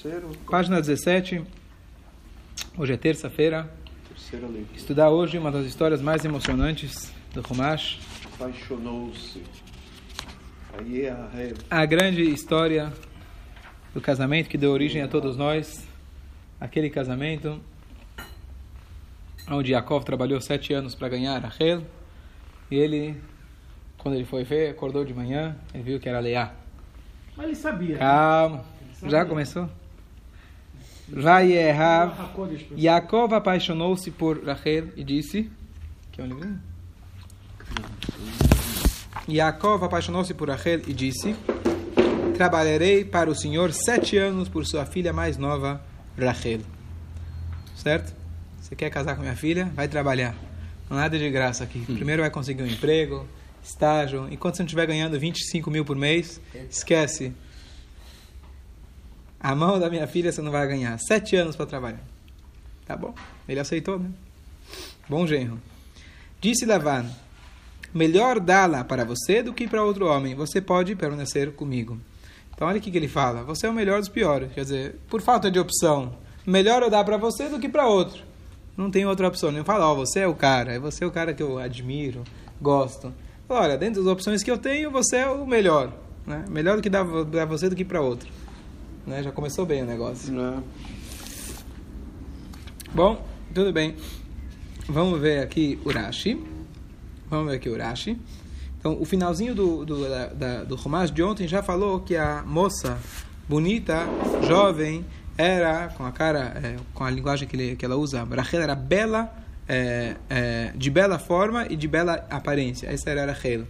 Terceiro, Página 17. Hoje é terça-feira. terceira leitura. Estudar hoje uma das histórias mais emocionantes do Rumash. Apaixonou-se. Aí é a. A grande história do casamento que deu origem a todos nós. Aquele casamento onde Yaakov trabalhou sete anos para ganhar Rachel. E ele, quando ele foi ver, acordou de manhã e viu que era Leá. Mas ele sabia. Calma, já começou? A das pessoas. Yaakov apaixonou-se por Rachel e disse: Quer um livrinho? Yaakov apaixonou-se por Rachel e disse: Trabalharei para o Senhor sete anos por sua filha mais nova, Rachel. Certo? Você quer casar com minha filha? Vai trabalhar. Não há nada de graça aqui. Primeiro vai conseguir um emprego, estágio. Enquanto você não estiver ganhando 25 mil por mês, esquece. A mão da minha filha você não vai ganhar. Sete anos para trabalhar. Tá bom. Ele aceitou, né? Bom genro. Disse Lavan: Melhor dá-la para você do que para outro homem. Você pode permanecer comigo. Então, olha o que, ele fala. Você é o melhor dos piores. Quer dizer, por falta de opção, melhor eu dar para você do que para outro. Não tem outra opção. Não fala, ó, você é o cara. É você o cara que eu admiro, gosto. Olha, dentro das opções que eu tenho, você é o melhor. Né? Melhor do que dar para você do que para outro. Né? Já começou bem o negócio. Né? Bom, tudo bem. Vamos ver aqui o Rashi. Vamos ver aqui o Rashi. Então, o finalzinho do, do, da, da- do Rumash de ontem já falou que a moça bonita, jovem, era, com a cara, é, com a linguagem que, ele, que ela usa, Rachel era bela, é, é, de bela forma e de bela aparência. Essa era a Rachel.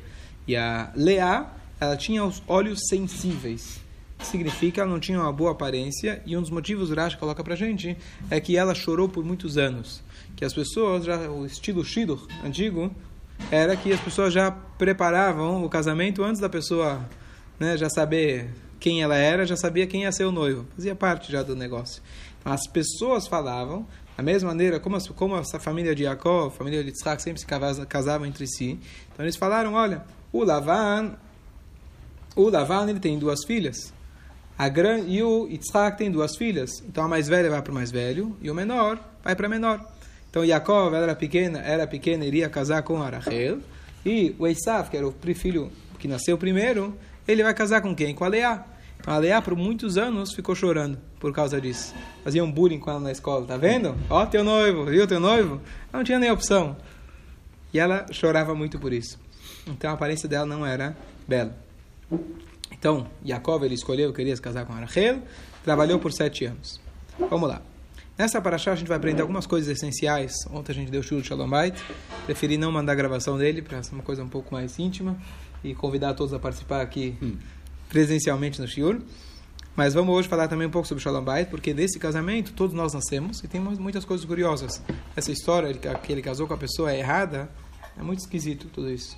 E a Leá, ela tinha os olhos sensíveis. Significa que ela não tinha uma boa aparência e um dos motivos Rashi coloca pra gente é que ela chorou por muitos anos. Que as pessoas, já, o estilo Shidur antigo, era que as pessoas já preparavam o casamento antes da pessoa né, já saber quem ela era, já sabia quem ia ser o noivo. Fazia parte já do negócio. Então, as pessoas falavam, da mesma maneira, como, as- como essa família de Jacob, a família de Yitzhak sempre se casa- casavam entre si. Então eles falaram, olha, o Lavan, o Lavan ele tem duas filhas. A gran... E o Yitzhak tem duas filhas. Então a mais velha vai para o mais velho e o menor vai para a menor. Então Yaakov era pequena, era pequena, iria casar com a Rachel. E o Esav, que era o filho que nasceu primeiro, ele vai casar com quem? Com a Leá. Então a Leá por muitos anos ficou chorando por causa disso. Faziam bullying com ela na escola, tá vendo? Ó teu noivo, viu teu noivo? Não tinha nem opção. E ela chorava muito por isso. Então a aparência dela não era bela. Então, Yaakov ele escolheu, queria se casar com Rachel, trabalhou por sete anos. Vamos lá. Nessa paraxá a gente vai aprender algumas coisas essenciais. Ontem a gente deu shur Shalom Bait. Preferi não mandar a gravação dele para ser uma coisa um pouco mais íntima e convidar todos a participar aqui presencialmente no shiur. Mas vamos hoje falar também um pouco sobre Shalom Bait, porque desse casamento todos nós nascemos e tem mu- muitas coisas curiosas. Essa história de que ele casou com a pessoa errada é muito esquisito tudo isso.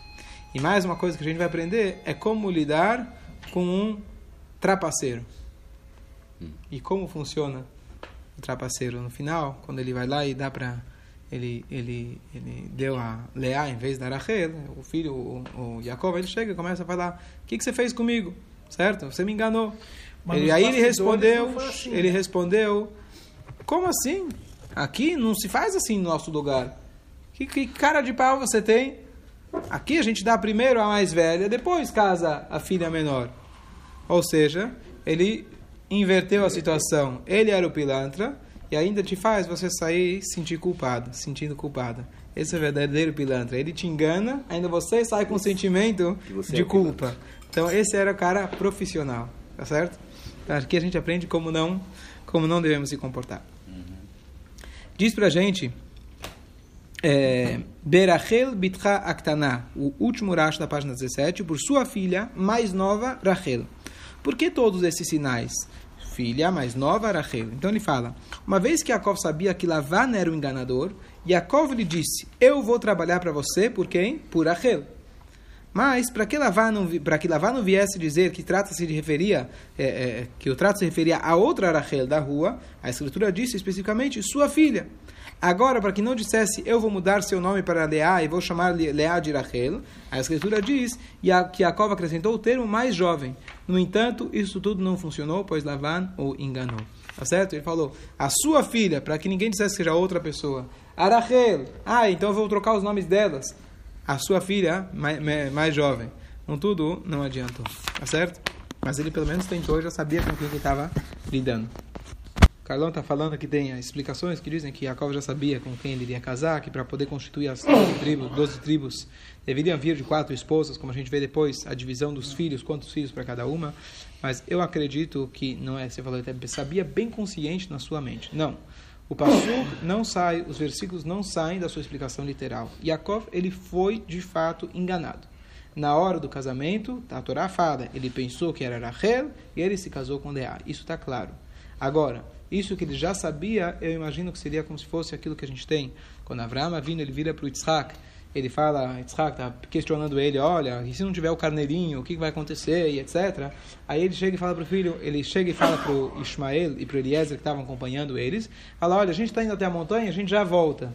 E mais uma coisa que a gente vai aprender é como lidar com um trapaceiro. E como funciona o trapaceiro no final, quando ele vai lá e dá para ele ele ele deu a Leá em vez da Rachel, o filho o, o Jacob, ele chega e começa a falar: "O que que você fez comigo?" Certo? Você me enganou. Mas Ele, aí ele respondeu, assim, ele né? respondeu: "Como assim? Aqui não se faz assim no nosso lugar. Que, que cara de pau você tem? Aqui a gente dá primeiro a mais velha, depois casa a filha menor." Ou seja, ele inverteu a situação. Ele era o pilantra e ainda te faz você sair sentir culpado, sentindo culpada. Esse é o verdadeiro pilantra. Ele te engana, ainda você sai com o sentimento de é culpa. Então esse era o cara profissional, tá certo? Então, aqui a gente aprende como não, como não devemos se comportar. Diz pra gente Berachel Bitcha Aktana, o último racho da página 17, por sua filha mais nova, Rachel. Por que todos esses sinais? Filha mais nova, Rachel. Então ele fala: uma vez que Yaakov sabia que Lavan era o enganador, Yaakov lhe disse: Eu vou trabalhar para você por quem? Por Rachel. Mas, para que Lavá não, para que não viesse dizer que trata-se de referia, é, é, que o trato se referia a outra Rachel da rua, a escritura disse especificamente sua filha. Agora, para que não dissesse eu vou mudar seu nome para Leá e vou chamar Leá de Rachel, a escritura diz que Jacob acrescentou o termo mais jovem. No entanto, isso tudo não funcionou, pois Lavan o enganou. Tá certo? Ele falou, a sua filha, para que ninguém dissesse que seja outra pessoa. Arachel, ah, então eu vou trocar os nomes delas a sua filha mais, mais jovem. Contudo, não adiantou. Tá certo? Mas ele pelo menos tentou, já sabia com quem ele estava lidando. Carlão está falando que tem explicações que dizem que Jacob já sabia com quem ele iria casar, que para poder constituir as 12 tribos, 12 tribos deveriam vir de quatro esposas, como a gente vê depois, a divisão dos filhos, quantos filhos para cada uma. Mas eu acredito que não é, você falou, ele sabia bem consciente na sua mente. Não. O Passuk não sai, os versículos não saem da sua explicação literal. Yaakov, ele foi de fato enganado. Na hora do casamento, a Torá fala, ele pensou que era Rachel e ele se casou com Leá. Isso está claro. Agora, isso que ele já sabia, eu imagino que seria como se fosse aquilo que a gente tem. Quando Avraham vindo, ele vira para o Yitzhak ele fala, Yitzhak está questionando ele, olha, e se não tiver o carneirinho, o que vai acontecer, e etc. Aí ele chega e fala para o filho, ele chega e fala para o Ismael e para o Eliezer, que estavam acompanhando eles, fala, olha, a gente está indo até a montanha, a gente já volta.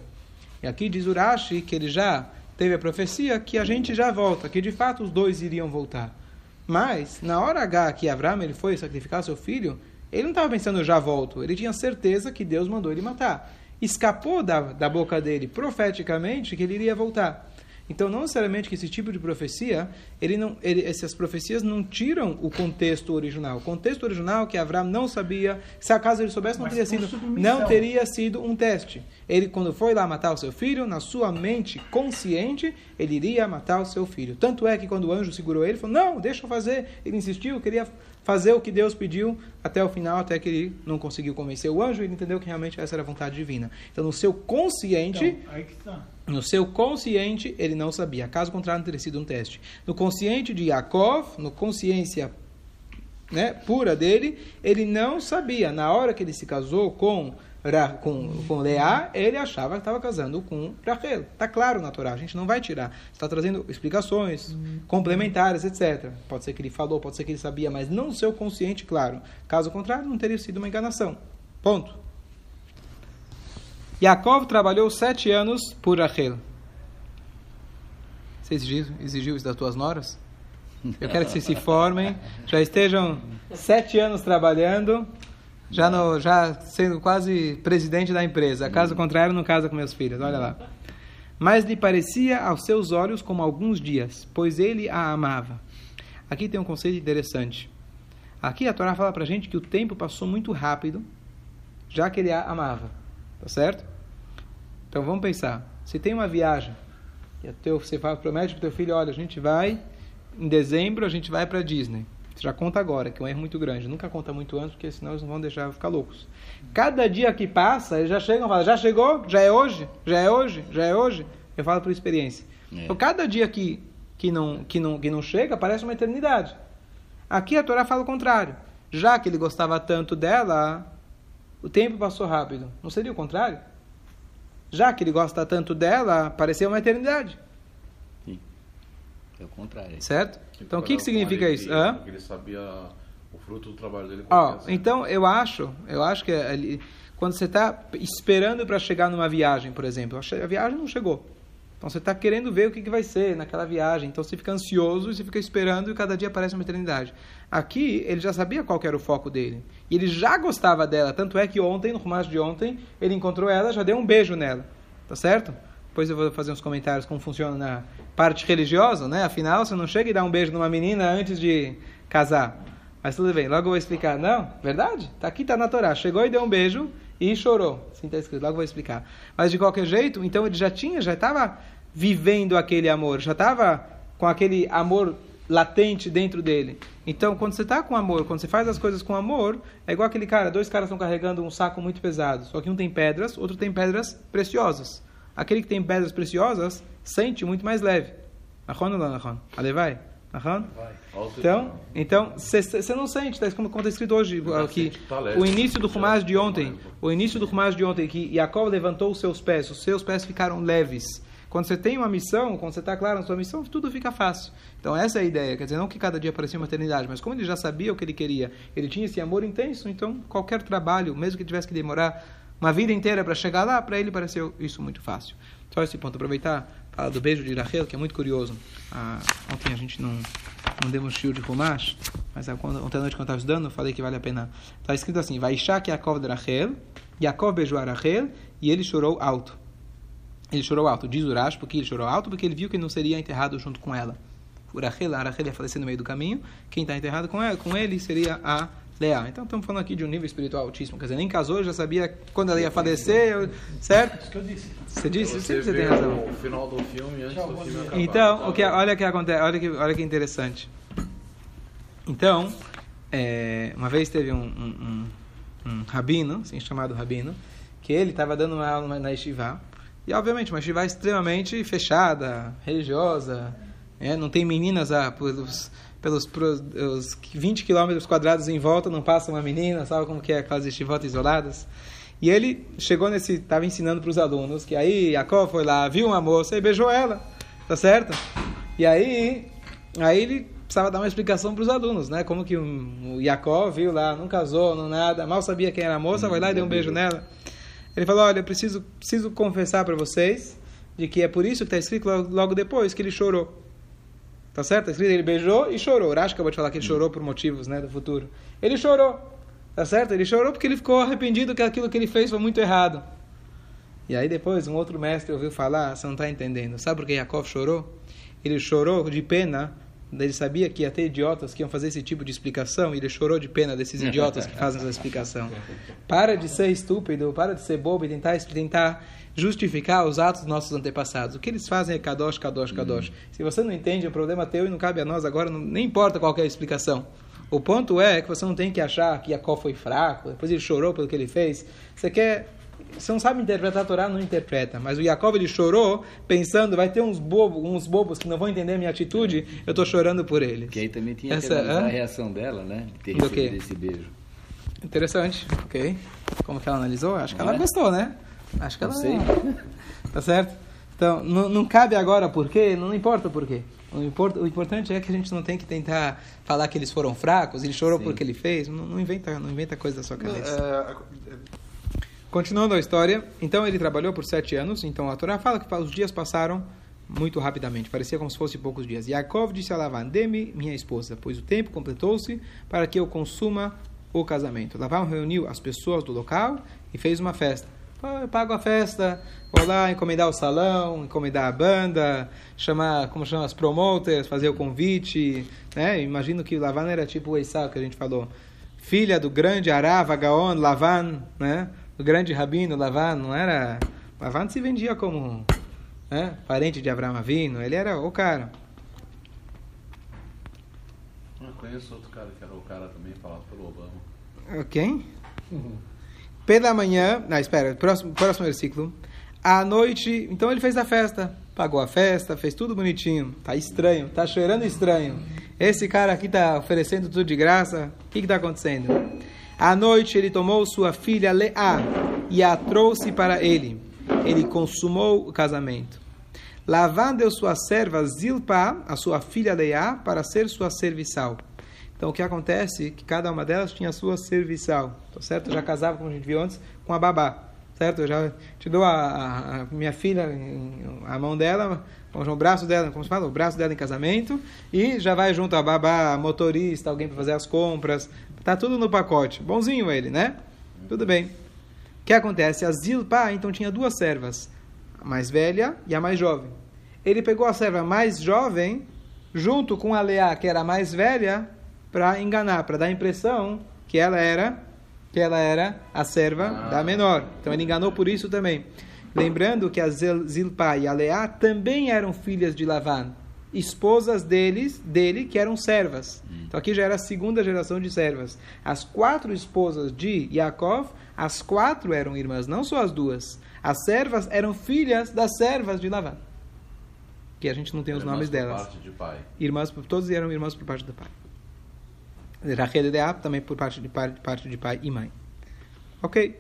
E aqui diz Urashi que ele já teve a profecia que a gente já volta, que de fato os dois iriam voltar. Mas, na hora H que Abraão ele foi sacrificar seu filho, ele não estava pensando, já volto. Ele tinha certeza que Deus mandou ele matar escapou da, da boca dele profeticamente que ele iria voltar. Então, não necessariamente que esse tipo de profecia, ele não, ele, essas profecias não tiram o contexto original. O contexto original que Abraão não sabia, se acaso ele soubesse, não teria sido, não teria sido um teste. Ele, quando foi lá matar o seu filho, na sua mente consciente, ele iria matar o seu filho. Tanto é que quando o anjo segurou ele, ele falou: Não, deixa eu fazer. Ele insistiu, queria fazer o que Deus pediu até o final, até que ele não conseguiu convencer o anjo, ele entendeu que realmente essa era a vontade divina. Então, no seu consciente, então, no seu consciente, ele não sabia. Caso contrário, não teria sido um teste. No consciente de Yaakov, no consciência né, pura dele, ele não sabia. Na hora que ele se casou com com, com Leá, ele achava que estava casando com Rachel. Está claro na Torá, a gente não vai tirar. Está trazendo explicações uhum. complementares, etc. Pode ser que ele falou, pode ser que ele sabia, mas não seu consciente, claro. Caso contrário, não teria sido uma enganação. Ponto. Yaakov trabalhou sete anos por Rachel. Você exigiu, exigiu isso das tuas noras? Eu quero que vocês se formem, já estejam sete anos trabalhando já, no, já sendo quase presidente da empresa. Caso contrário, não casa com meus filhos. Olha lá. Mas lhe parecia aos seus olhos como alguns dias, pois ele a amava. Aqui tem um conceito interessante. Aqui a Torá fala pra gente que o tempo passou muito rápido, já que ele a amava. Tá certo? Então vamos pensar. Se tem uma viagem, e teu, você fala, promete pro teu filho, olha, a gente vai, em dezembro a gente vai para Disney. Você já conta agora, que é um erro muito grande. Nunca conta muito antes, porque senão eles não vão deixar ficar loucos. Cada dia que passa, eles já chegam e falam, já chegou? Já é hoje? Já é hoje? Já é hoje? Eu falo por experiência. É. Então, cada dia que, que, não, que, não, que não chega, parece uma eternidade. Aqui a Torá fala o contrário. Já que ele gostava tanto dela, o tempo passou rápido. Não seria o contrário? Já que ele gosta tanto dela, pareceu uma eternidade. É o contrário. Certo? Então, o que, que significa isso? Hã? Ele sabia o fruto do trabalho dele. Ó, então, eu acho, eu acho que ali, quando você está esperando para chegar numa viagem, por exemplo, a viagem não chegou. Então, você está querendo ver o que, que vai ser naquela viagem. Então, você fica ansioso e você fica esperando e cada dia parece uma eternidade. Aqui, ele já sabia qual era o foco dele. E ele já gostava dela. Tanto é que ontem, no romance de ontem, ele encontrou ela já deu um beijo nela. Tá certo? Depois eu vou fazer uns comentários como funciona na parte religiosa, né? Afinal, você não chega e dá um beijo numa menina antes de casar. Mas tudo bem, logo eu vou explicar. Não, verdade? Tá aqui, tá na Torá. Chegou e deu um beijo e chorou. Assim está escrito, logo eu vou explicar. Mas de qualquer jeito, então ele já tinha, já estava vivendo aquele amor, já estava com aquele amor latente dentro dele. Então, quando você está com amor, quando você faz as coisas com amor, é igual aquele cara, dois caras estão carregando um saco muito pesado, só que um tem pedras, outro tem pedras preciosas aquele que tem pedras preciosas sente muito mais leve. Ahon ou não, Ahon? Ale vai? Ahon? Então, então você não sente, tá, como está escrito hoje aqui, tá o início do Rumas de ontem, o início do Rumas de ontem, que Jacob levantou os seus pés, os seus pés ficaram leves. Quando você tem uma missão, quando você está claro na sua missão, tudo fica fácil. Então essa é a ideia. Quer dizer, não que cada dia parecia uma eternidade, mas como ele já sabia o que ele queria, ele tinha esse amor intenso, então qualquer trabalho, mesmo que tivesse que demorar uma vida inteira para chegar lá, para ele pareceu isso muito fácil. Só esse ponto. Aproveitar falar do beijo de Rachel, que é muito curioso. Ah, ontem a gente não, não demos shiur de Rumash, mas ontem à noite quando eu estava estudando, eu falei que vale a pena. Está escrito assim, vai Yaakov de Rachel, Yaakov beijou a Rachel e ele chorou alto. Ele chorou alto, diz Urash, porque ele chorou alto, porque ele viu que não seria enterrado junto com ela. O Rachel, a Rachel ia falecer no meio do caminho, quem está enterrado com, ela, com ele seria a Leá. Então estamos falando aqui de um nível espiritual altíssimo. Quer dizer, nem casou, já sabia quando ela ia falecer, certo? Isso que eu disse. Você disse? Você, você tem razão. O final do filme antes do filme acabar. Então, o que, olha que acontece, olha que, olha que interessante. Então, é, uma vez teve um, um, um, um, rabino, assim chamado rabino, que ele estava dando uma aula na Yeshiva, e obviamente uma Yeshiva extremamente fechada, religiosa, é, não tem meninas ah, pelos, pelos, pelos 20 quilômetros quadrados em volta, não passa uma menina, sabe como que é aquelas yeshivotas isoladas? E ele chegou nesse, estava ensinando para os alunos que aí Jacob foi lá, viu uma moça e beijou ela, tá certo? E aí, aí ele precisava dar uma explicação para os alunos, né? Como que o Jacob viu lá, não casou, não nada, mal sabia quem era a moça, foi lá e deu um beijo nela. Ele falou: Olha, eu preciso, preciso confessar para vocês de que é por isso que está escrito logo, depois que ele chorou. Tá certo? Está escrito ele beijou e chorou. Acho que eu vou te falar que ele chorou por motivos né, do futuro. Ele chorou. Tá certo? Ele chorou porque ele ficou arrependido que aquilo que ele fez foi muito errado. E aí depois um outro mestre ouviu falar, você não está entendendo. Sabe por que Yaakov chorou? Ele chorou de pena, ele sabia que ia ter idiotas que iam fazer esse tipo de explicação, e ele chorou de pena desses idiotas que fazem essa explicação. Para de ser estúpido, para de ser bobo e tentar, tentar justificar os atos dos nossos antepassados. O que eles fazem é kadosh, kadosh, kadosh. Se você não entende, é problema teu e não cabe a nós agora, não, nem importa qual é a explicação. O ponto é que você não tem que achar que Jacó foi fraco, depois ele chorou pelo que ele fez. Você quer você não sabe interpretar a Torá, não interpreta. Mas o Jacob ele chorou pensando, vai ter uns bobos, uns bobos que não vão entender a minha atitude, eu estou chorando por eles. Que aí também tinha Essa, que analisar a reação dela, né? De ter Do quê? esse beijo. Interessante, ok. Como que ela analisou? Acho que ela é? gostou, né? Acho que ela... Não sei. tá certo? Então, não, não cabe agora por quê, não importa por quê. O, import, o, importante é que a gente não tem que tentar falar que eles foram fracos, ele chorou Sim. porque ele fez. Não, não, inventa, não inventa coisa da sua cabeça. É, é... Continuando a história, então ele trabalhou por sete anos. Então a Torá fala que os dias passaram muito rapidamente, parecia como se fossem poucos dias. Yaakov disse a Lavan: Dê-me minha esposa, pois o tempo completou-se para que eu consuma o casamento. Lavan reuniu as pessoas do local e fez uma festa eu pago a festa, vou lá encomendar o salão, encomendar a banda, chamar, como chama, as promoters, fazer o convite, né? Imagino que Lavan era tipo o Eissau que a gente falou, filha do grande Arava Gaon Lavan, né? O grande rabino Lavan, não era... Lavan se vendia como né? parente de Abraão Avino, ele era o cara. Eu conheço outro cara que era o cara também falado pelo Obama. Quem? Uhum. Pela manhã, não, espera, próximo, próximo versículo. À noite, então ele fez a festa, pagou a festa, fez tudo bonitinho. Tá estranho, tá cheirando estranho. Esse cara aqui tá oferecendo tudo de graça. O que que tá acontecendo? À noite ele tomou sua filha Leá e a trouxe para ele. Ele consumou o casamento. Lavan deu sua serva Zilpa, a sua filha Leá, para ser sua serviçal. Então o que acontece que cada uma delas tinha sua serviçal, tá certo? Já casava, como a gente viu antes, com a babá, certo? Eu já te dou a, a, a minha filha, a mão dela, o braço dela, como se fala, o braço dela em casamento, e já vai junto a babá, motorista, alguém para fazer as compras, tá tudo no pacote. Bonzinho ele, né? Tudo bem. O que acontece? A Zilpa, então, tinha duas servas, a mais velha e a mais jovem. Ele pegou a serva mais jovem, junto com a Leá, que era a mais velha, para enganar, para dar a impressão que ela era que ela era a serva ah. da menor. Então ele enganou por isso também. Lembrando que a Zilpa e a Leá também eram filhas de Lavan, esposas deles, dele que eram servas. Hum. Então aqui já era a segunda geração de servas. As quatro esposas de Yaakov, as quatro eram irmãs, não só as duas. As servas eram filhas das servas de Lavan. Que a gente não tem os irmãs nomes por delas. Parte de pai. Irmãs, todos eram irmãs por parte do pai. Rachel de Ab, também por parte de, pai, parte de pai e mãe. Ok?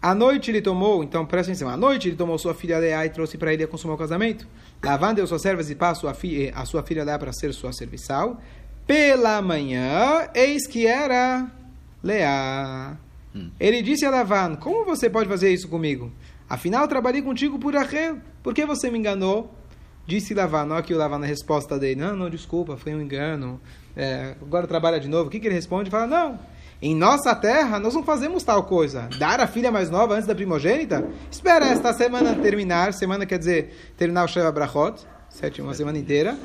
À noite ele tomou, então presta atenção, à noite ele tomou sua filha Leá e trouxe para ele a consumar o casamento. Lavan deu suas servas e passou a, fi, a sua filha Leá para ser sua serviçal. Pela manhã, eis que era Leá. Hum. Ele disse a Lavan, como você pode fazer isso comigo? Afinal, trabalhei contigo por Rachel. Por que você me enganou? Disse Lavan, não aqui o Lavan na resposta dele. Não, não, desculpa, foi um engano. É, agora trabalha de novo. O que, que ele responde? Fala, não, em nossa terra, nós não fazemos tal coisa. Dar a filha mais nova antes da primogênita? Espera esta semana terminar. Semana quer dizer terminar o Sheva Brachot. Sétima semana inteira.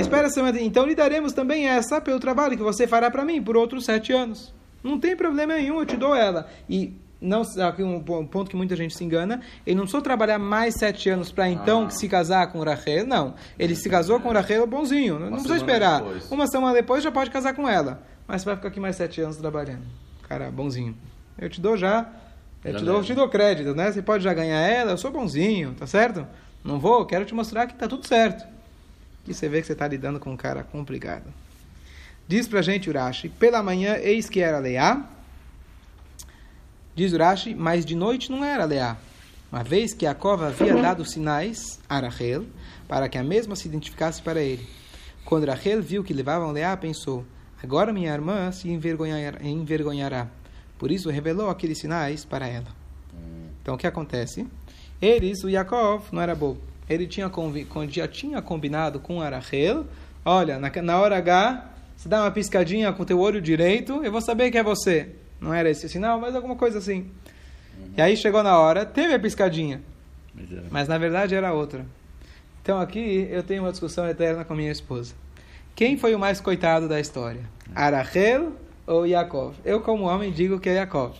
Espera a semana. Então lhe daremos também essa pelo trabalho que você fará para mim por outros sete anos. Não tem problema nenhum, eu te dou ela. E não aqui um ponto que muita gente se engana, ele não só trabalhar mais sete anos para então ah. se casar com Rachel, não. Ele se casou com Rachel bonzinho, não, não precisa esperar. Depois. Uma semana depois já pode casar com ela mas você vai ficar aqui mais sete anos trabalhando. Cara, bonzinho. Eu te dou já, eu te dou, te dou crédito, né? Você pode já ganhar ela, eu sou bonzinho, tá certo? Não vou, quero te mostrar que tá tudo certo. Que você vê que você está lidando com um cara complicado. Diz pra gente Urashi, pela manhã eis que era Leá. Diz Urashi, mas de noite não era Leá. Uma vez que a cova havia dado sinais a Rachel, para que a mesma se identificasse para ele. Quando Rachel viu que levavam Leá, pensou, Agora minha irmã se envergonhará. Por isso revelou aqueles sinais para ela. Então o que acontece? Eles, o Yaakov, não era bobo. Ele tinha já tinha combinado com Arachel. Olha, na, na hora H, se dá uma piscadinha com teu olho direito, eu vou saber que é você. Não era esse o sinal, mas alguma coisa assim. Uhum. E aí chegou na hora, teve a piscadinha. Mas, mas na verdade era outra. Então aqui eu tenho uma discussão eterna com minha esposa. Quem foi o mais coitado da história? Arachel ou Yaakov? Eu, como homem, digo que é Yaakov.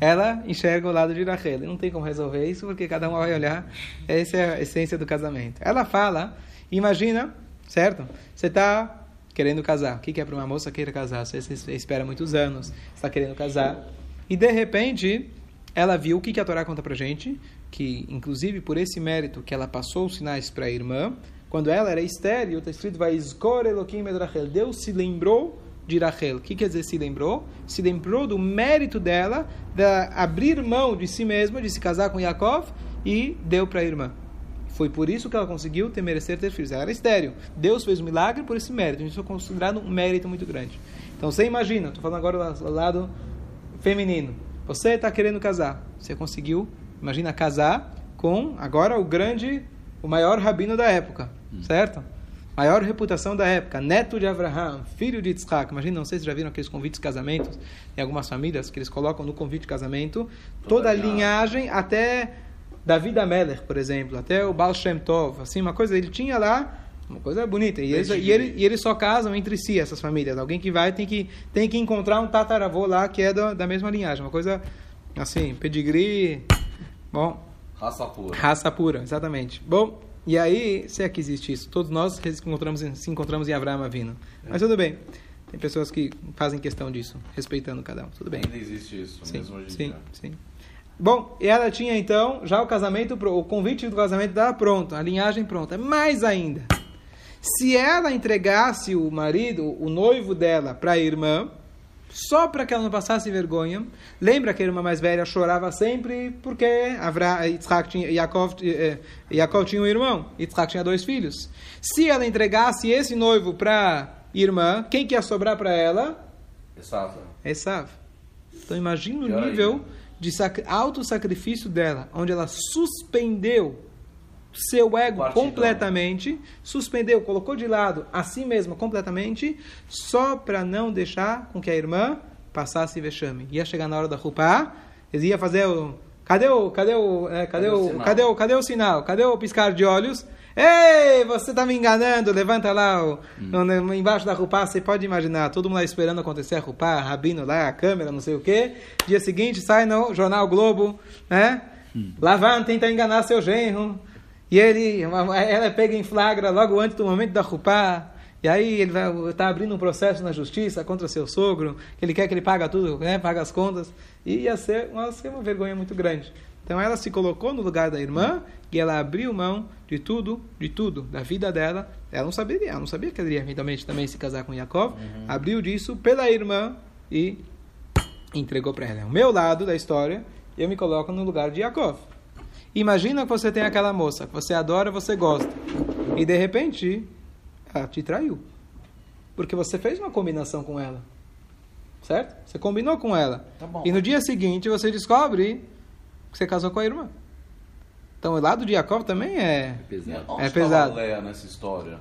Ela enxerga o lado de Rachel. Não tem como resolver isso, porque cada um vai olhar. Essa é a essência do casamento. Ela fala, imagina, certo? Você está querendo casar. O que é para uma moça queira casar? Você, espera muitos anos, está querendo casar. E, de repente, ela viu o que a Torá conta para gente, que, inclusive, por esse mérito que ela passou os sinais para a irmã, quando ela era estéreo, está escrito, vai. Deus se lembrou de Rachel. O que quer dizer se lembrou? Se lembrou do mérito dela, de abrir mão de si mesma, de se casar com Yaakov, e deu para a irmã. Foi por isso que ela conseguiu ter merecer ter filhos. Ela era estéreo. Deus fez um milagre por esse mérito. Isso é considerado um mérito muito grande. Então você imagina, estou falando agora do lado feminino. Você está querendo casar. Você conseguiu, imagina, casar com agora o grande, o maior rabino da época certo? Maior reputação da época, neto de Abraham, filho de Yitzhak. Imagina, não sei se já viram aqueles convites de casamento em algumas famílias que eles colocam no convite de casamento toda a linhagem até David Ameller, por exemplo, até o Baal Shem Tov, assim, uma coisa, ele tinha lá uma coisa bonita. E eles, e, ele, e eles só casam entre si, essas famílias. Alguém que vai tem que, tem que encontrar um tataravô lá que é da, da mesma linhagem. Uma coisa assim, pedigree. Bom. Raça pura. Raça pura, exatamente. Bom, e aí, se é que existe isso, todos nós se encontramos em, se encontramos em Abraão Avino. É. Mas tudo bem. Tem pessoas que fazem questão disso, respeitando cada um. Tudo bem. Ainda existe isso, sim, mesmo hoje sim, sim. Bom, e ela tinha então já o casamento, o convite do casamento dela pronto, a linhagem pronta. Mais ainda, se ela entregasse o marido, o noivo dela, para a irmã, só para que ela não passasse vergonha. Lembra que a irmã mais velha chorava sempre porque Avra, Yitzhak tinha, Yaakov, eh, Yaakov tinha um irmão, Yitzhak tinha dois filhos. Se ela entregasse esse noivo para irmã, quem que ia sobrar para ela? Esav. Esav. Então imagina o nível de auto-sacrifício dela, onde ela suspendeu seu ego completamente, suspendeu, colocou de lado a si mesma completamente, só para não deixar com que a irmã passasse vexame. Ia chegar na hora da rupá, eles iam fazer o cadê o cadê o é, cadê, cadê, o, o cadê o cadê o sinal? Cadê o piscar de olhos? Ei, você está me enganando, levanta lá o, hum. embaixo da rupá, você pode imaginar, todo mundo lá esperando acontecer a rupá, rabino lá, a câmera, não sei o quê. Dia seguinte sai no Jornal Globo, né? Hum. Lavan tenta enganar seu genro. E ele, ela é pega em flagra logo antes do momento da rupá. E aí ele vai tá abrindo um processo na justiça contra seu sogro, que ele quer que ele pague tudo, né, pague as contas. E ia ser uma, ser uma vergonha muito grande. Então ela se colocou no lugar da irmã e ela abriu mão de tudo, de tudo, da vida dela. Ela não sabia, ela não sabia que ela ia eventualmente também se casar com Yaakov. Uhum. Abriu disso pela irmã e entregou para ela. O meu lado da história eu me coloco no lugar de Yaakov. Imagina que você tem aquela moça que você adora, você gosta. E de repente, ela te traiu. Porque você fez uma combinação com ela. Certo? Você combinou com ela. Tá. E no dia seguinte você descobre que você casou com a irmã. Então o lado de Jacob também é. Pesado. Onde É pesado. Leia nessa história?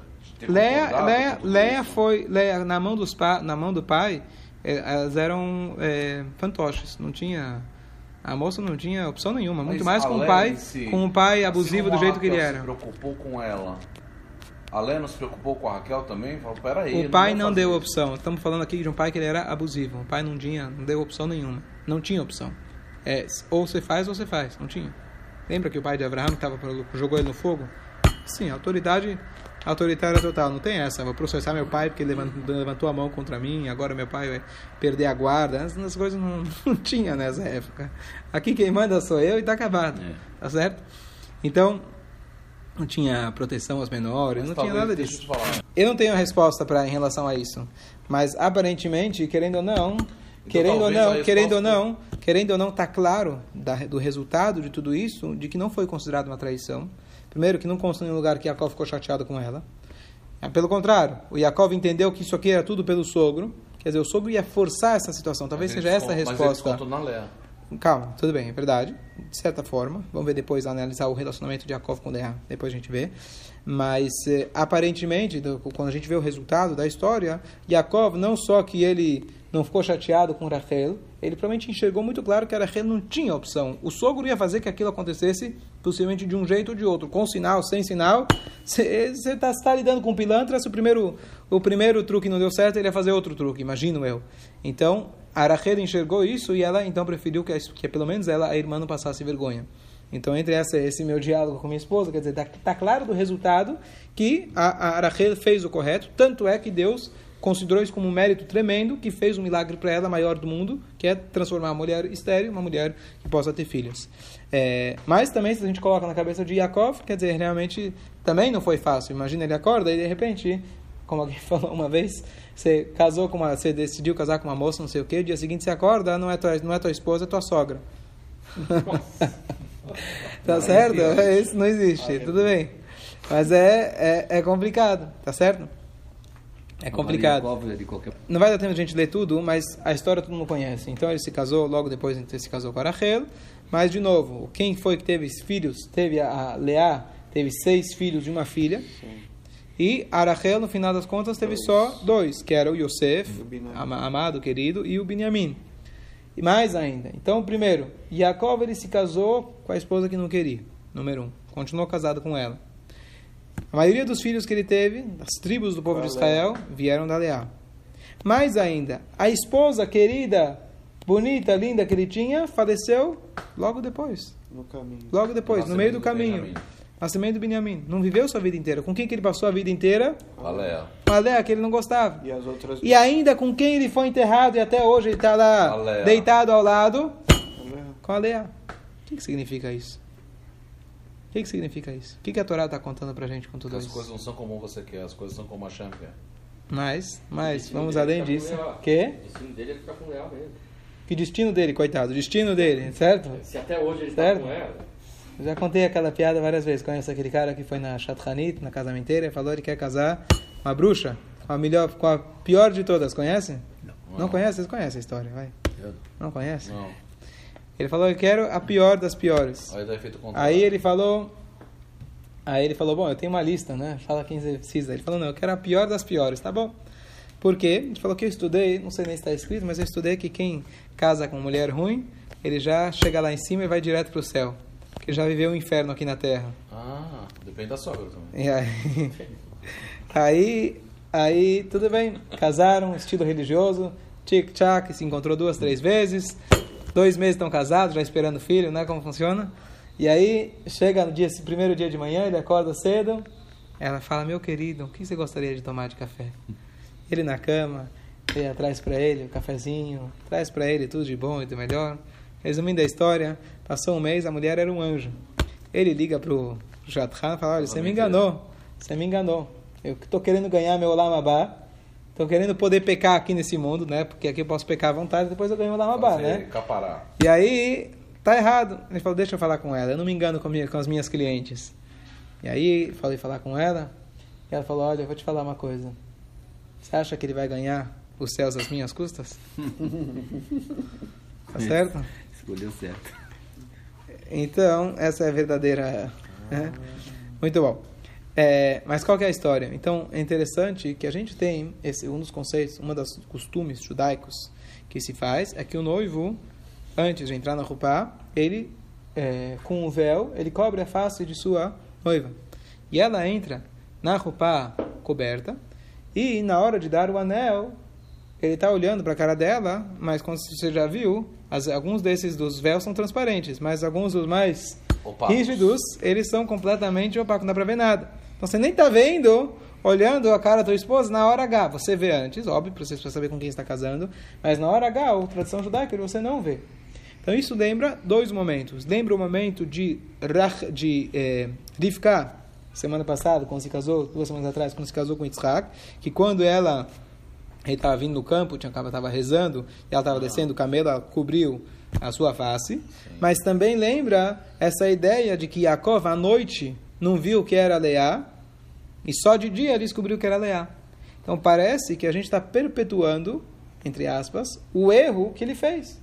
Leia, Leia, Leia isso? foi. Leia, na, mão dos pa, na mão do pai, eh, elas eram é, fantoches. Não tinha. A moça não tinha opção nenhuma. Mas Muito mais a com o pai, si, com o pai assim abusivo como do jeito que ele era. se preocupou com ela. A Leia não se preocupou com a Raquel também? Falou, peraí. O pai não fazer deu isso. opção. Estamos falando aqui de um pai que ele era abusivo. O pai não tinha, não deu opção nenhuma. Não tinha opção. É, ou você faz ou você faz. Não tinha. Lembra que o pai de Abraão que tava, pro- jogou ele no fogo? Sim, autoridade autoritária total. Não tem essa. Vou processar meu pai porque ele levantou, a mão contra mim. Agora meu pai vai perder a guarda. Essas coisas não, não tinha nessa época. Aqui quem manda sou eu e tá acabado. É. Tá certo? Então, não tinha proteção aos menores. Mas não tinha nada disso. eu não tenho resposta para em relação a isso, mas aparentemente, querendo ou não, querendo ou não, querendo ou não, querendo ou não, tá claro da, do resultado de tudo isso, de que não foi considerado uma traição. Primeiro, que não constou em lugar que Yaakov ficou chateado com ela. Ah, Pelo contrário, o Yaakov entendeu que isso aqui era tudo pelo sogro. Quer dizer, o sogro ia forçar essa situação. Talvez Mas seja essa a Mas resposta. descontou na Leia. Calma, tudo bem, é verdade, de certa forma. Vamos ver depois, analisar o relacionamento de Yaakov com Leá, depois a gente vê. Mas, eh, aparentemente, do- quando a gente vê o resultado da história, Yaakov, não só que ele não ficou chateado com Rachel, ele provavelmente enxergou muito claro que Rachel não tinha opção. O sogro ia fazer que aquilo acontecesse, possivelmente de um jeito ou de outro, com sinal, sem sinal. Você está tá lidando com pilantra, se o primeiro, o primeiro truque não deu certo, ele ia fazer outro truque, imagino eu. Então, Rachel enxergou isso e ela então preferiu que, que pelo menos ela, a irmã, não passasse vergonha. Então, entre essa, esse meu diálogo com minha esposa, quer dizer, está tá claro do resultado que a, a Rachel fez o correto, tanto é que Deus considerou isso como um mérito tremendo, que fez um milagre para ela, maior do mundo, que é transformar a mulher estéril em uma mulher que possa ter filhos. É, mas também, se a gente coloca na cabeça de Yaakov, quer dizer, realmente também não foi fácil. Imagina, ele acorda e de repente, como alguém falou uma vez, você casou com uma, você decidiu casar com uma moça, não sei o quê, dia seguinte você acorda, não é tua, não é tua esposa, é tua sogra. tá certo? Isso não existe, tudo bem. Mas é, é, é complicado, tá certo? É complicado. Qualquer... Não vai dar tempo de a gente ler tudo, mas a história todo mundo conhece. Então ele se casou, logo depois ele se casou com a Rachel. Mas, de novo, quem foi que teve filhos? Teve a Leá, teve seis filhos de uma filha. E a Rachel, no final das contas, teve só dois, que era o Yosef, E amado, querido, e o Binyamin. E mais ainda. Então, primeiro, Yaakov ele se casou com a esposa que não queria, número um. Continuou casado com ela. A maioria dos filhos que ele teve, das tribos do povo de Israel, vieram da Leá. Mais ainda, a esposa querida, bonita, linda que ele tinha, faleceu logo depois. no caminho. Logo depois, no meio do caminho. Nascimento do Benjamim. Não viveu sua vida inteira. Com quem que ele passou a vida inteira? A Leia. Com a Leá, que ele não gostava. E as outras E ainda com quem ele foi enterrado e até hoje ele está A lá deitado ao lado com a Leá. O que, que significa isso? O que, que significa isso? O que, que a Torá está contando pra gente com tudo as isso? coisas não são como você quer, as coisas são como a Shem quer. Mas, mas, vamos além disso. Que? O destino dele é ficar com ela mesmo. Que destino dele, coitado? O destino dele, certo? Se até hoje ele Certo. está com ela, Eu já contei aquela piada várias vezes. Conhece aquele cara que foi na Chatranit, na casamenteira, e falou que ele quer casar com a bruxa, com a melhor, com a pior de todas. Conhece? Não, Não. conhece? Vocês conhecem a história, vai. Eu- Não conhece? Não. Ele falou que quero a pior das piores. Aí tá. Aí ele falou. Aí ele falou, bom, eu tenho uma lista, né? Fala quem você precisa. Ele falou, não, eu quero a pior das piores, tá bom? Por quê? Ele falou que eu estudei, não sei nem se está escrito, mas eu estudei que quem casa com mulher ruim, ele já chega lá em cima e vai direto para o céu. Porque já viveu o inferno aqui na terra. Ah, depende da sogra também. E aí, aí, aí, tudo bem, casaram, estilo religioso, tic-tac, se encontrou duas, três vezes, dois meses estão casados, já esperando filho, né, como funciona. E aí, chega no dia, primeiro dia de manhã, ele acorda cedo, ela fala, meu querido, o que você gostaria de tomar de café? Ele na cama, ele traz para ele o cafezinho, traz para ele tudo de bom e do melhor. Resumindo a história, passou um mês, a mulher era um anjo. Ele liga pro Jatran e fala, olha, você me enganou, você me enganou. Eu estou querendo ganhar meu Lamabá, estou querendo poder pecar aqui nesse mundo, né? Porque aqui eu posso pecar à vontade, depois eu ganho Lamabá, Fazer né? Capará. E aí, tá errado. Ele falou, deixa eu falar com ela, eu não me engano com, minha, com as minhas clientes. E aí, falei falar com ela, e ela falou, olha, eu vou te falar uma coisa. Você acha que ele vai ganhar os céus às minhas custas? tá certo? Escolheu certo. Então, essa é a verdadeira... Né? Muito bom. É, mas qual é a história? Então, é interessante que a gente tem esse um dos conceitos, uma das costumes judaicos que se faz é que o noivo, antes de entrar na roupa, ele é, com o véu, ele cobre a face de sua noiva. E ela entra na roupa coberta e na hora de dar o anel, ele está olhando para a cara dela, mas como você já viu, as, alguns desses dos véus são transparentes, mas alguns dos mais Opacos. rígidos, eles são completamente opacos, não dá para ver nada. Então você nem está vendo, olhando a cara da tua esposa na hora H. Você vê antes, óbvio, para você saber com quem está casando, mas na hora H, a tradição judaica, você não vê. Então isso lembra dois momentos. Lembra o momento de, de eh, Rivka, semana passada, quando se casou, duas semanas atrás, quando se casou com Yitzhak, que quando ela estava vindo no campo, tinha estava rezando, e ela estava descendo o camelo, ela cobriu a sua face. Sim. Mas também lembra essa ideia de que Yaakov, à noite, não viu que era Leá, e só de dia ele descobriu que era Leá. Então parece que a gente está perpetuando, entre aspas, o erro que ele fez.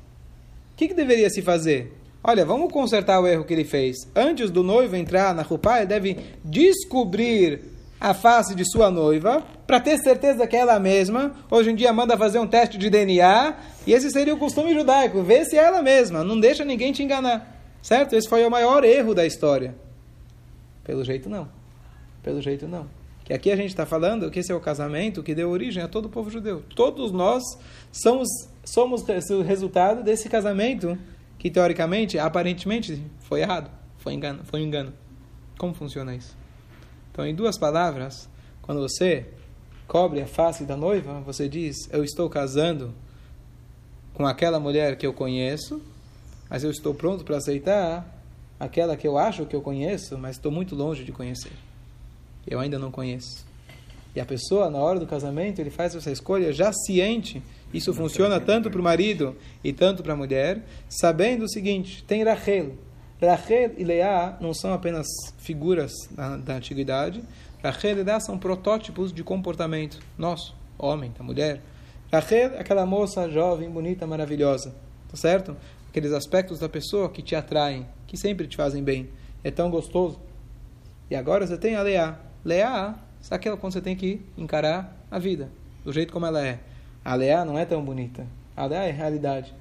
O que, que deveria se fazer? Olha, vamos consertar o erro que ele fez. Antes do noivo entrar na roupa, ele deve descobrir a face de sua noiva para ter certeza que é ela mesma. Hoje em dia manda fazer um teste de DNA e esse seria o costume judaico, ver se é ela mesma, não deixa ninguém te enganar. Certo? Esse foi o maior erro da história. Pelo jeito não. Pelo jeito não. Que aqui a gente está falando que esse é o casamento que deu origem a todo o povo judeu. Todos nós somos, somos o resultado desse casamento que teoricamente, aparentemente, foi errado, foi engano, foi um engano. Como funciona isso? Então, em duas palavras, quando você cobre a face da noiva, você diz: Eu estou casando com aquela mulher que eu conheço, mas eu estou pronto para aceitar aquela que eu acho que eu conheço, mas estou muito longe de conhecer. Eu ainda não conheço. E a pessoa, na hora do casamento, ele faz essa escolha já ciente. Isso funciona tanto para o marido e tanto para a mulher, sabendo o seguinte: tem Rachel. Rachel e Leá não são apenas figuras da, da antiguidade. Rachel e Leá são protótipos de comportamento nosso, homem, da mulher. Rachel é aquela moça jovem, bonita, maravilhosa. Tá certo? Aqueles aspectos da pessoa que te atraem, que sempre te fazem bem. É tão gostoso. E agora você tem a Leá. Leá é aquela quando você tem que encarar a vida, do jeito como ela é. A Leá não é tão bonita. A Leá é realidade.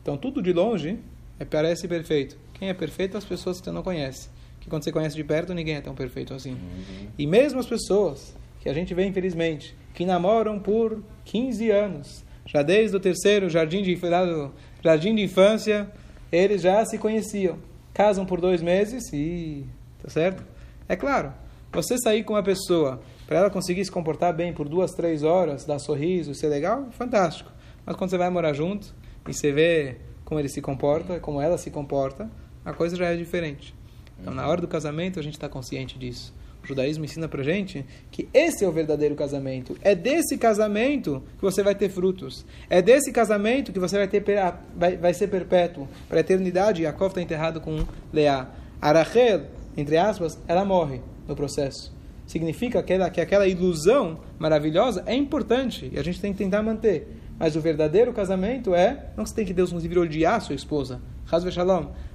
Então tudo de longe é, parece perfeito. Quem é perfeito? As pessoas que você não conhece. Que quando você conhece de perto, ninguém é tão perfeito assim. Uhum. E mesmo as pessoas que a gente vê, infelizmente, que namoram por 15 anos, já desde o terceiro jardim de, jardim de infância, eles já se conheciam casam por dois meses e. Tá certo? É claro, você sair com uma pessoa para ela conseguir se comportar bem por duas, três horas, dar sorriso, ser legal, fantástico. Mas quando você vai morar junto e você vê como ele se comporta, como ela se comporta, a coisa já é diferente. Então, na hora do casamento, a gente está consciente disso. O judaísmo ensina pra gente que esse é o verdadeiro casamento. É desse casamento que você vai ter frutos. É desse casamento que você vai, ter, vai, vai ser perpétuo. Para a eternidade, Yaakov está enterrado com Leá. Arachel, entre aspas, ela morre no processo. Significa que aquela, que aquela ilusão maravilhosa é importante e a gente tem que tentar manter. Mas o verdadeiro casamento é, não que você tem que Deus inclusive odiar a sua esposa,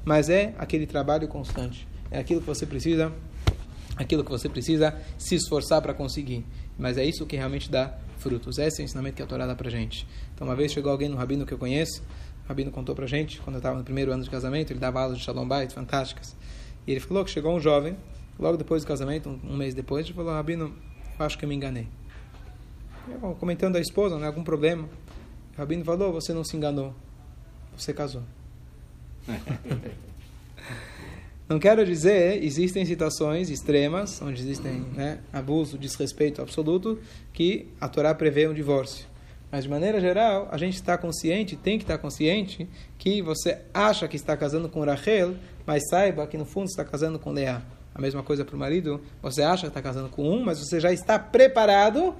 mas é aquele trabalho constante. É aquilo que você precisa aquilo que você precisa se esforçar para conseguir. Mas é isso que realmente dá frutos. Esse é o ensinamento que a Torá dá para gente. Então, uma vez chegou alguém no rabino que eu conheço, o rabino contou para gente, quando eu estava no primeiro ano de casamento, ele dava aulas de Shalom Bait fantásticas. E ele falou que chegou um jovem, logo depois do casamento, um, um mês depois, ele falou: Rabino, acho que eu me enganei. Eu, comentando a esposa, não é algum problema. O rabino falou: Você não se enganou, você casou. Não quero dizer, existem situações extremas, onde existem né, abuso, desrespeito absoluto, que a Torá prevê um divórcio. Mas, de maneira geral, a gente está consciente, tem que estar consciente, que você acha que está casando com Rachel, mas saiba que no fundo está casando com Leá. A mesma coisa para o marido, você acha que está casando com um, mas você já está preparado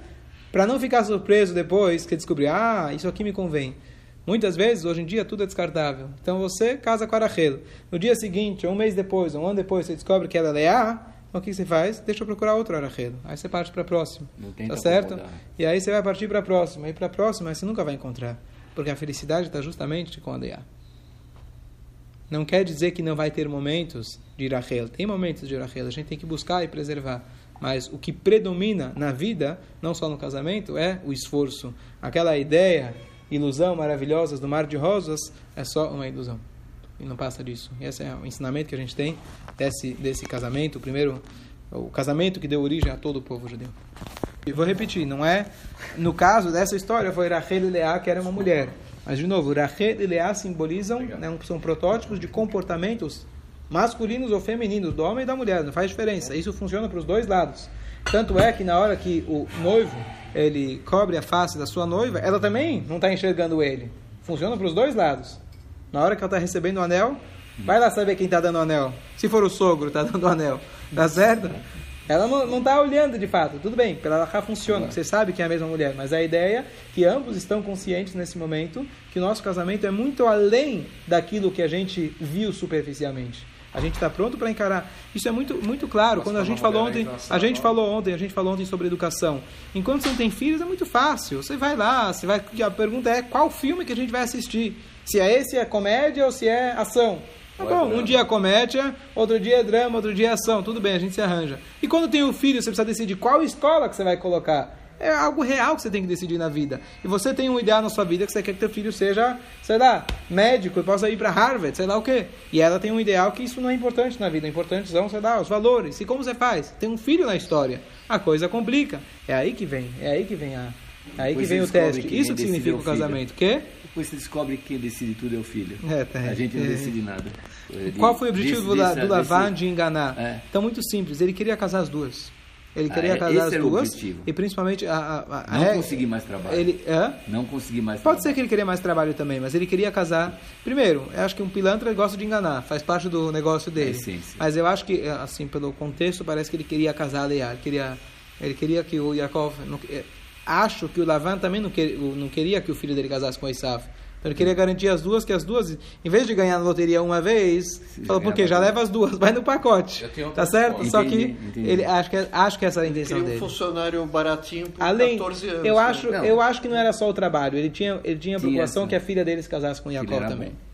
para não ficar surpreso depois que descobrir, ah, isso aqui me convém. Muitas vezes, hoje em dia, tudo é descartável. Então você casa com a Rachel. No dia seguinte, ou um mês depois, ou um ano depois, você descobre que ela é Leá, então o que você faz? Deixa eu procurar outro Arachelo. Aí você parte para a próxima. Tá certo? Acomodar. E aí você vai partir para a próxima. E para a próxima você nunca vai encontrar. Porque a felicidade está justamente com a Leá. Não quer dizer que não vai ter momentos de Rachel. Tem momentos de Rachel. A gente tem que buscar e preservar. Mas o que predomina na vida, não só no casamento, é o esforço. Aquela ideia, ilusão maravilhosa do mar de rosas, é só uma ilusão e não passa disso. E esse é o ensinamento que a gente tem desse, desse casamento, o primeiro, o casamento que deu origem a todo o povo judeu. E vou repetir, não é, no caso dessa história foi Rachel e Leá que era uma mulher. Mas, de novo, Rachel e Leá simbolizam, né, são protótipos de comportamentos masculinos ou femininos, do homem e da mulher, não faz diferença. Isso funciona para os dois lados. Tanto é que na hora que o noivo ele cobre a face da sua noiva, ela também não está enxergando ele. Funciona para os dois lados. Na hora que ela está recebendo o anel, vai lá saber quem está dando o anel. Se for o sogro, está dando o anel. Tá certo? Ela não está olhando de fato. Tudo bem, pela Laha funciona, você sabe que é a mesma mulher. Mas a ideia é que ambos estão conscientes nesse momento que o nosso casamento é muito além daquilo que a gente viu superficialmente. A gente está pronto para encarar. Isso é muito, muito claro. Quando a gente falou ontem, a gente falou ontem, a gente falou ontem sobre educação. Enquanto você não tem filhos é muito fácil. Você vai lá, você vai. A pergunta é qual filme que a gente vai assistir. Se é esse é comédia ou se é ação. Tá bom, um dia é comédia, outro dia é drama, outro dia é ação. Tudo bem, a gente se arranja. E quando tem o filho, você precisa decidir qual escola que você vai colocar. É algo real que você tem que decidir na vida. E você tem um ideal na sua vida que você quer que teu filho seja, sei lá, médico e possa ir para Harvard, sei lá o quê. E ela tem um ideal que isso não é importante na vida. Importantes são, sei lá, os valores. E como você faz? Tem um filho na história. A coisa complica. É aí que vem. É aí que vem a. É aí que vem o teste. Isso que significa o casamento. O quê? Depois você descobre que quem decide tudo é o filho. É, tá, a gente não é. decide nada. Qual foi o objetivo diz, do, do Lavan de enganar? É. Então, muito simples. Ele queria casar as duas. Ele ah, queria ah, casar as duas. E principalmente a, a, a Não é, conseguir mais trabalho. Ele, é? Não conseguir mais Pode trabalho. ser que ele queria mais trabalho também, mas ele queria casar. Primeiro, eu acho que um pilantra gosta de enganar, faz parte do negócio dele. É mas eu acho que, assim, pelo contexto, parece que ele queria casar Leia. Ele queria, ele queria que o Yaakov. Não, acho que o Lavan também não, não queria que o filho dele casasse com Isaf. Então ele queria garantir as duas, que as duas, em vez de ganhar na loteria uma vez, falou, por quê? Já leva as duas, vai no pacote. Tá certo? Entendi, Só que entendi. ele acho que acho que essa era a intenção ele dele. um funcionário baratinho por Além, 14 anos. Eu né? acho, eu acho que não era só o trabalho, ele tinha, ele tinha a preocupação que a filha dele se casasse com Jacob também. Bom.